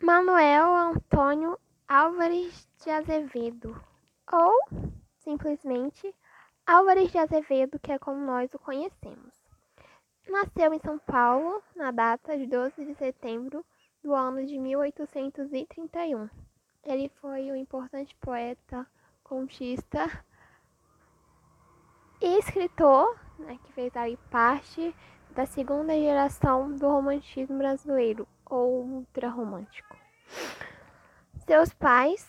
Manuel Antônio Álvares de Azevedo, ou simplesmente Álvares de Azevedo, que é como nós o conhecemos. Nasceu em São Paulo na data de 12 de setembro do ano de 1831. Ele foi um importante poeta, contista e escritor, né, que fez parte da segunda geração do romantismo brasileiro, ou ultrarromântico. Seus pais,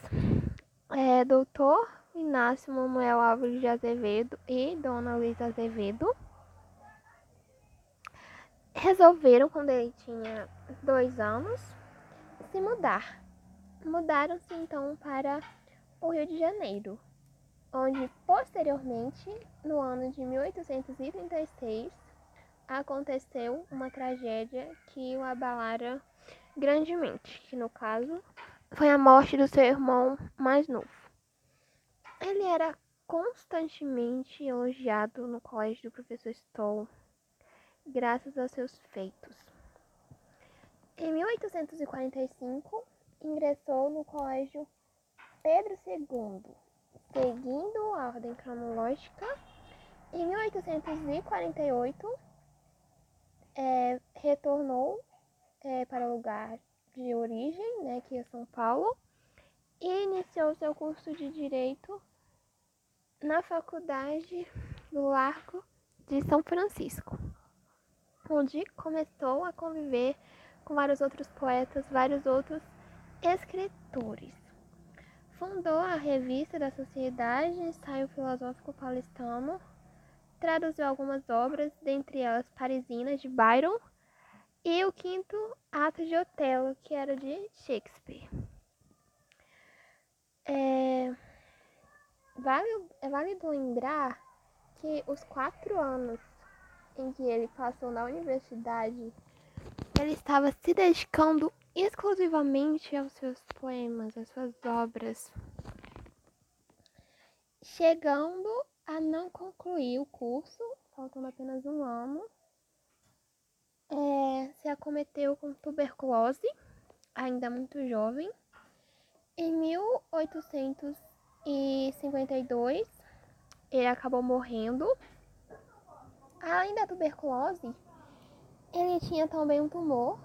é, doutor Inácio Manuel Álvares de Azevedo e Dona Luísa Azevedo, resolveram, quando ele tinha dois anos, se mudar. Mudaram-se então para o Rio de Janeiro, onde posteriormente, no ano de 1836, aconteceu uma tragédia que o abalara grandemente, que no caso foi a morte do seu irmão mais novo. Ele era constantemente elogiado no colégio do professor Stoll, graças a seus feitos. Em 1845, ingressou no colégio Pedro II, seguindo a ordem cronológica. Em 1848, é, retornou é, para o lugar de origem, né, que é São Paulo, e iniciou seu curso de Direito na Faculdade do Largo de São Francisco, onde começou a conviver com vários outros poetas, vários outros escritores. Fundou a Revista da Sociedade Ensaio Filosófico Paulistano, traduziu algumas obras, dentre elas Parisinas, de Byron, e o quinto ato de Otelo, que era de Shakespeare. É, vale, é válido lembrar que os quatro anos em que ele passou na universidade, ele estava se dedicando exclusivamente aos seus poemas, às suas obras, chegando não concluir o curso, faltando apenas um ano. É, se acometeu com tuberculose, ainda muito jovem. Em 1852, ele acabou morrendo. Além da tuberculose, ele tinha também um tumor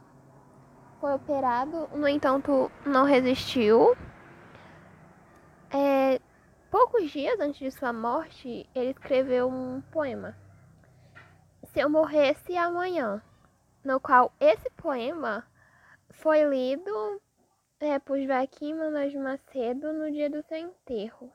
foi operado, no entanto, não resistiu. Poucos dias antes de sua morte, ele escreveu um poema. Se eu morresse amanhã, no qual esse poema foi lido é, por Joaquim Manuel de Macedo no dia do seu enterro.